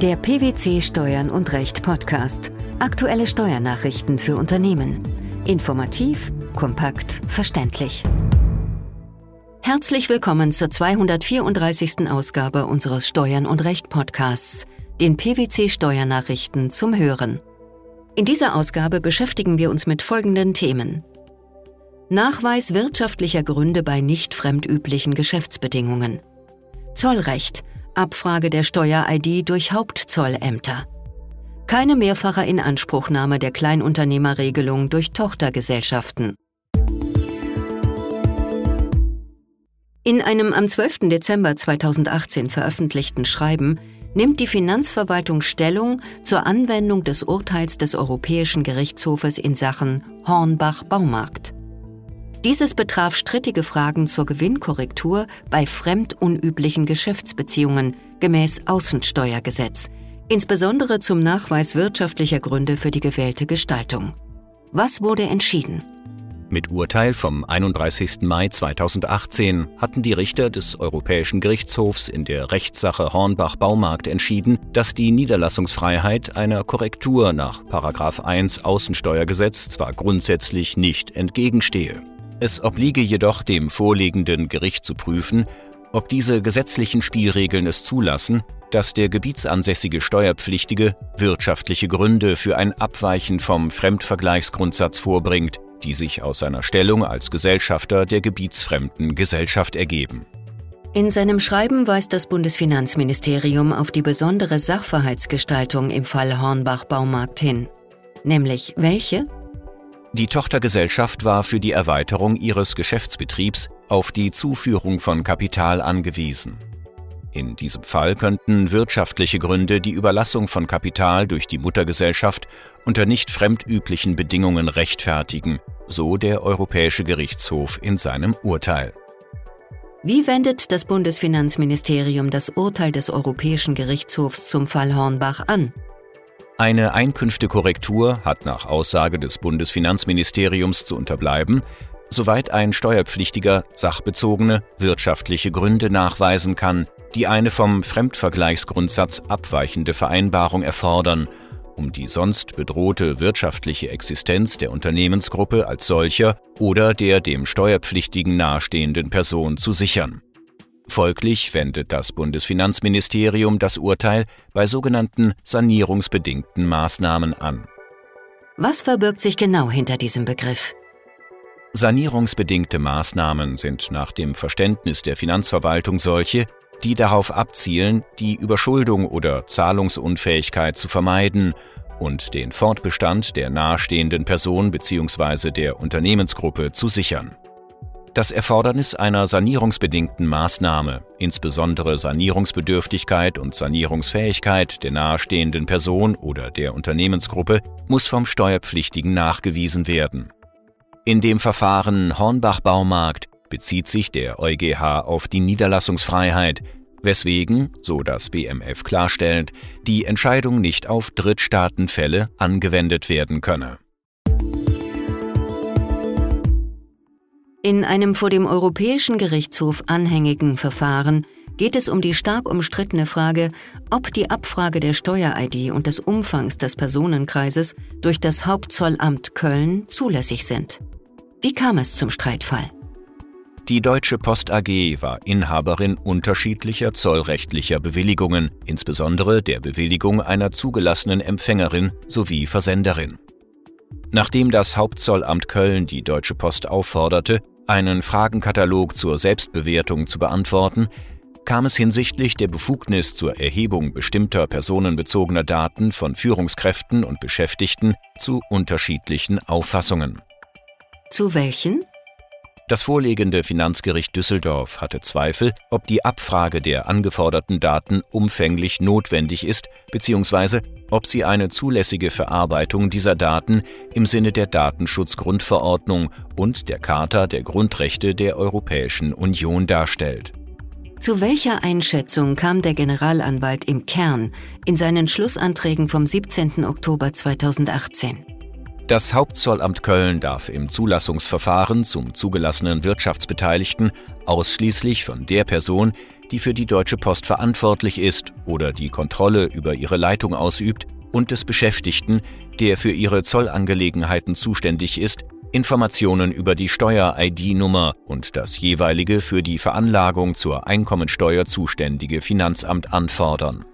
Der PwC Steuern und Recht Podcast. Aktuelle Steuernachrichten für Unternehmen. Informativ, kompakt, verständlich. Herzlich willkommen zur 234. Ausgabe unseres Steuern und Recht Podcasts, den PwC Steuernachrichten zum Hören. In dieser Ausgabe beschäftigen wir uns mit folgenden Themen. Nachweis wirtschaftlicher Gründe bei nicht fremdüblichen Geschäftsbedingungen. Zollrecht, Abfrage der Steuer-ID durch Hauptzollämter. Keine mehrfache Inanspruchnahme der Kleinunternehmerregelung durch Tochtergesellschaften. In einem am 12. Dezember 2018 veröffentlichten Schreiben nimmt die Finanzverwaltung Stellung zur Anwendung des Urteils des Europäischen Gerichtshofes in Sachen Hornbach Baumarkt. Dieses betraf strittige Fragen zur Gewinnkorrektur bei fremdunüblichen Geschäftsbeziehungen gemäß Außensteuergesetz, insbesondere zum Nachweis wirtschaftlicher Gründe für die gewählte Gestaltung. Was wurde entschieden? Mit Urteil vom 31. Mai 2018 hatten die Richter des Europäischen Gerichtshofs in der Rechtssache Hornbach Baumarkt entschieden, dass die Niederlassungsfreiheit einer Korrektur nach 1 Außensteuergesetz zwar grundsätzlich nicht entgegenstehe. Es obliege jedoch dem vorliegenden Gericht zu prüfen, ob diese gesetzlichen Spielregeln es zulassen, dass der gebietsansässige Steuerpflichtige wirtschaftliche Gründe für ein Abweichen vom Fremdvergleichsgrundsatz vorbringt, die sich aus seiner Stellung als Gesellschafter der gebietsfremden Gesellschaft ergeben. In seinem Schreiben weist das Bundesfinanzministerium auf die besondere Sachverhaltsgestaltung im Fall Hornbach Baumarkt hin. Nämlich welche? Die Tochtergesellschaft war für die Erweiterung ihres Geschäftsbetriebs auf die Zuführung von Kapital angewiesen. In diesem Fall könnten wirtschaftliche Gründe die Überlassung von Kapital durch die Muttergesellschaft unter nicht fremdüblichen Bedingungen rechtfertigen, so der Europäische Gerichtshof in seinem Urteil. Wie wendet das Bundesfinanzministerium das Urteil des Europäischen Gerichtshofs zum Fall Hornbach an? Eine Einkünftekorrektur hat nach Aussage des Bundesfinanzministeriums zu unterbleiben, soweit ein Steuerpflichtiger sachbezogene wirtschaftliche Gründe nachweisen kann, die eine vom Fremdvergleichsgrundsatz abweichende Vereinbarung erfordern, um die sonst bedrohte wirtschaftliche Existenz der Unternehmensgruppe als solcher oder der dem Steuerpflichtigen nahestehenden Person zu sichern. Folglich wendet das Bundesfinanzministerium das Urteil bei sogenannten sanierungsbedingten Maßnahmen an. Was verbirgt sich genau hinter diesem Begriff? Sanierungsbedingte Maßnahmen sind nach dem Verständnis der Finanzverwaltung solche, die darauf abzielen, die Überschuldung oder Zahlungsunfähigkeit zu vermeiden und den Fortbestand der nahestehenden Person bzw. der Unternehmensgruppe zu sichern. Das Erfordernis einer sanierungsbedingten Maßnahme, insbesondere Sanierungsbedürftigkeit und Sanierungsfähigkeit der nahestehenden Person oder der Unternehmensgruppe, muss vom Steuerpflichtigen nachgewiesen werden. In dem Verfahren Hornbach Baumarkt bezieht sich der EuGH auf die Niederlassungsfreiheit, weswegen, so das BMF klarstellt, die Entscheidung nicht auf Drittstaatenfälle angewendet werden könne. In einem vor dem Europäischen Gerichtshof anhängigen Verfahren geht es um die stark umstrittene Frage, ob die Abfrage der Steuer-ID und des Umfangs des Personenkreises durch das Hauptzollamt Köln zulässig sind. Wie kam es zum Streitfall? Die Deutsche Post AG war Inhaberin unterschiedlicher zollrechtlicher Bewilligungen, insbesondere der Bewilligung einer zugelassenen Empfängerin sowie Versenderin. Nachdem das Hauptzollamt Köln die Deutsche Post aufforderte, einen Fragenkatalog zur Selbstbewertung zu beantworten, kam es hinsichtlich der Befugnis zur Erhebung bestimmter personenbezogener Daten von Führungskräften und Beschäftigten zu unterschiedlichen Auffassungen. Zu welchen? Das vorliegende Finanzgericht Düsseldorf hatte Zweifel, ob die Abfrage der angeforderten Daten umfänglich notwendig ist bzw. ob sie eine zulässige Verarbeitung dieser Daten im Sinne der Datenschutzgrundverordnung und der Charta der Grundrechte der Europäischen Union darstellt. Zu welcher Einschätzung kam der Generalanwalt im Kern in seinen Schlussanträgen vom 17. Oktober 2018? Das Hauptzollamt Köln darf im Zulassungsverfahren zum zugelassenen Wirtschaftsbeteiligten ausschließlich von der Person, die für die Deutsche Post verantwortlich ist oder die Kontrolle über ihre Leitung ausübt, und des Beschäftigten, der für ihre Zollangelegenheiten zuständig ist, Informationen über die Steuer-ID-Nummer und das jeweilige für die Veranlagung zur Einkommensteuer zuständige Finanzamt anfordern.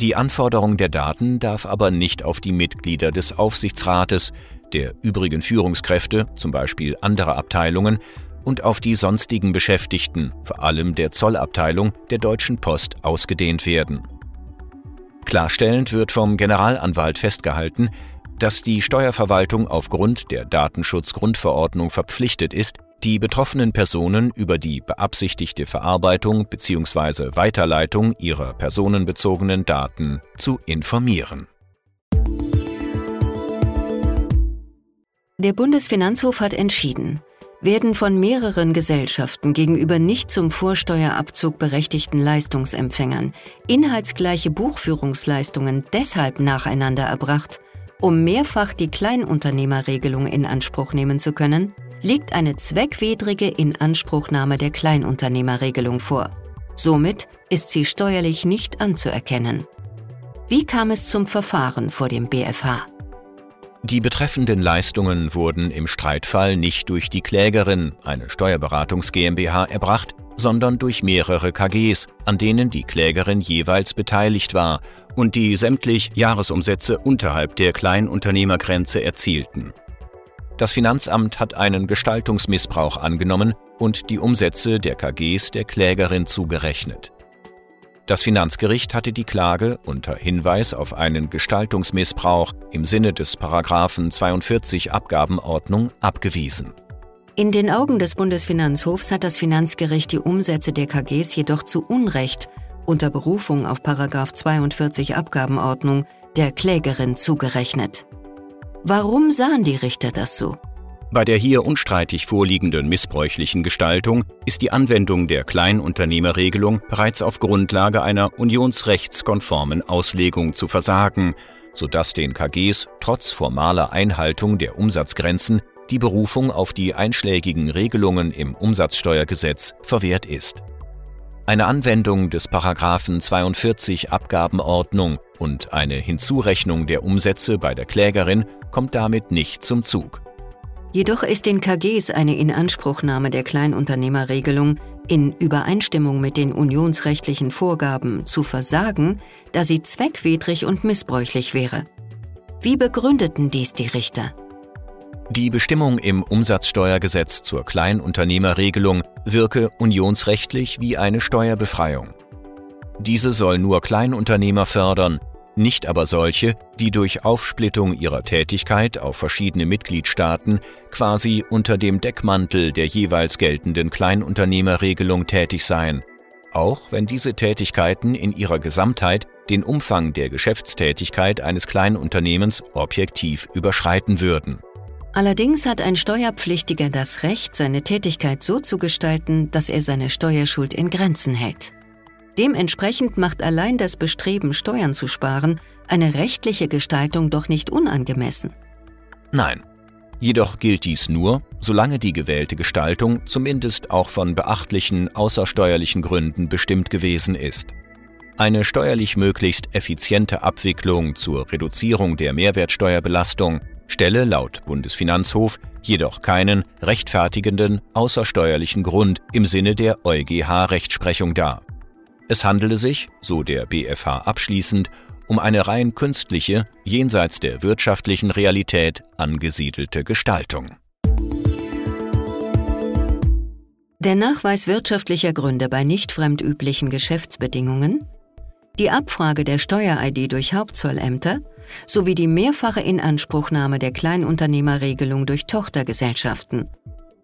Die Anforderung der Daten darf aber nicht auf die Mitglieder des Aufsichtsrates, der übrigen Führungskräfte, zum Beispiel anderer Abteilungen, und auf die sonstigen Beschäftigten, vor allem der Zollabteilung der Deutschen Post, ausgedehnt werden. Klarstellend wird vom Generalanwalt festgehalten, dass die Steuerverwaltung aufgrund der Datenschutzgrundverordnung verpflichtet ist, die betroffenen Personen über die beabsichtigte Verarbeitung bzw. Weiterleitung ihrer personenbezogenen Daten zu informieren. Der Bundesfinanzhof hat entschieden, werden von mehreren Gesellschaften gegenüber nicht zum Vorsteuerabzug berechtigten Leistungsempfängern inhaltsgleiche Buchführungsleistungen deshalb nacheinander erbracht, um mehrfach die Kleinunternehmerregelung in Anspruch nehmen zu können, liegt eine zweckwidrige Inanspruchnahme der Kleinunternehmerregelung vor. Somit ist sie steuerlich nicht anzuerkennen. Wie kam es zum Verfahren vor dem BFH? Die betreffenden Leistungen wurden im Streitfall nicht durch die Klägerin, eine Steuerberatungs GmbH, erbracht, sondern durch mehrere KGs, an denen die Klägerin jeweils beteiligt war und die sämtlich Jahresumsätze unterhalb der Kleinunternehmergrenze erzielten. Das Finanzamt hat einen Gestaltungsmissbrauch angenommen und die Umsätze der KGs der Klägerin zugerechnet. Das Finanzgericht hatte die Klage unter Hinweis auf einen Gestaltungsmissbrauch im Sinne des Paragraphen 42 Abgabenordnung abgewiesen. In den Augen des Bundesfinanzhofs hat das Finanzgericht die Umsätze der KGs jedoch zu Unrecht unter Berufung auf 42 Abgabenordnung der Klägerin zugerechnet. Warum sahen die Richter das so? Bei der hier unstreitig vorliegenden missbräuchlichen Gestaltung ist die Anwendung der Kleinunternehmerregelung bereits auf Grundlage einer unionsrechtskonformen Auslegung zu versagen, sodass den KGs trotz formaler Einhaltung der Umsatzgrenzen die Berufung auf die einschlägigen Regelungen im Umsatzsteuergesetz verwehrt ist. Eine Anwendung des Paragraphen 42 Abgabenordnung und eine Hinzurechnung der Umsätze bei der Klägerin kommt damit nicht zum Zug. Jedoch ist den KGs eine Inanspruchnahme der Kleinunternehmerregelung in Übereinstimmung mit den unionsrechtlichen Vorgaben zu versagen, da sie zweckwidrig und missbräuchlich wäre. Wie begründeten dies die Richter? Die Bestimmung im Umsatzsteuergesetz zur Kleinunternehmerregelung wirke unionsrechtlich wie eine Steuerbefreiung. Diese soll nur Kleinunternehmer fördern, nicht aber solche, die durch Aufsplittung ihrer Tätigkeit auf verschiedene Mitgliedstaaten quasi unter dem Deckmantel der jeweils geltenden Kleinunternehmerregelung tätig seien, auch wenn diese Tätigkeiten in ihrer Gesamtheit den Umfang der Geschäftstätigkeit eines Kleinunternehmens objektiv überschreiten würden. Allerdings hat ein Steuerpflichtiger das Recht, seine Tätigkeit so zu gestalten, dass er seine Steuerschuld in Grenzen hält. Dementsprechend macht allein das Bestreben, Steuern zu sparen, eine rechtliche Gestaltung doch nicht unangemessen. Nein. Jedoch gilt dies nur, solange die gewählte Gestaltung zumindest auch von beachtlichen außersteuerlichen Gründen bestimmt gewesen ist. Eine steuerlich möglichst effiziente Abwicklung zur Reduzierung der Mehrwertsteuerbelastung stelle laut Bundesfinanzhof jedoch keinen rechtfertigenden außersteuerlichen Grund im Sinne der EuGH-Rechtsprechung dar. Es handele sich, so der BFH abschließend, um eine rein künstliche, jenseits der wirtschaftlichen Realität angesiedelte Gestaltung. Der Nachweis wirtschaftlicher Gründe bei nicht fremdüblichen Geschäftsbedingungen, die Abfrage der Steuer-ID durch Hauptzollämter sowie die mehrfache Inanspruchnahme der Kleinunternehmerregelung durch Tochtergesellschaften.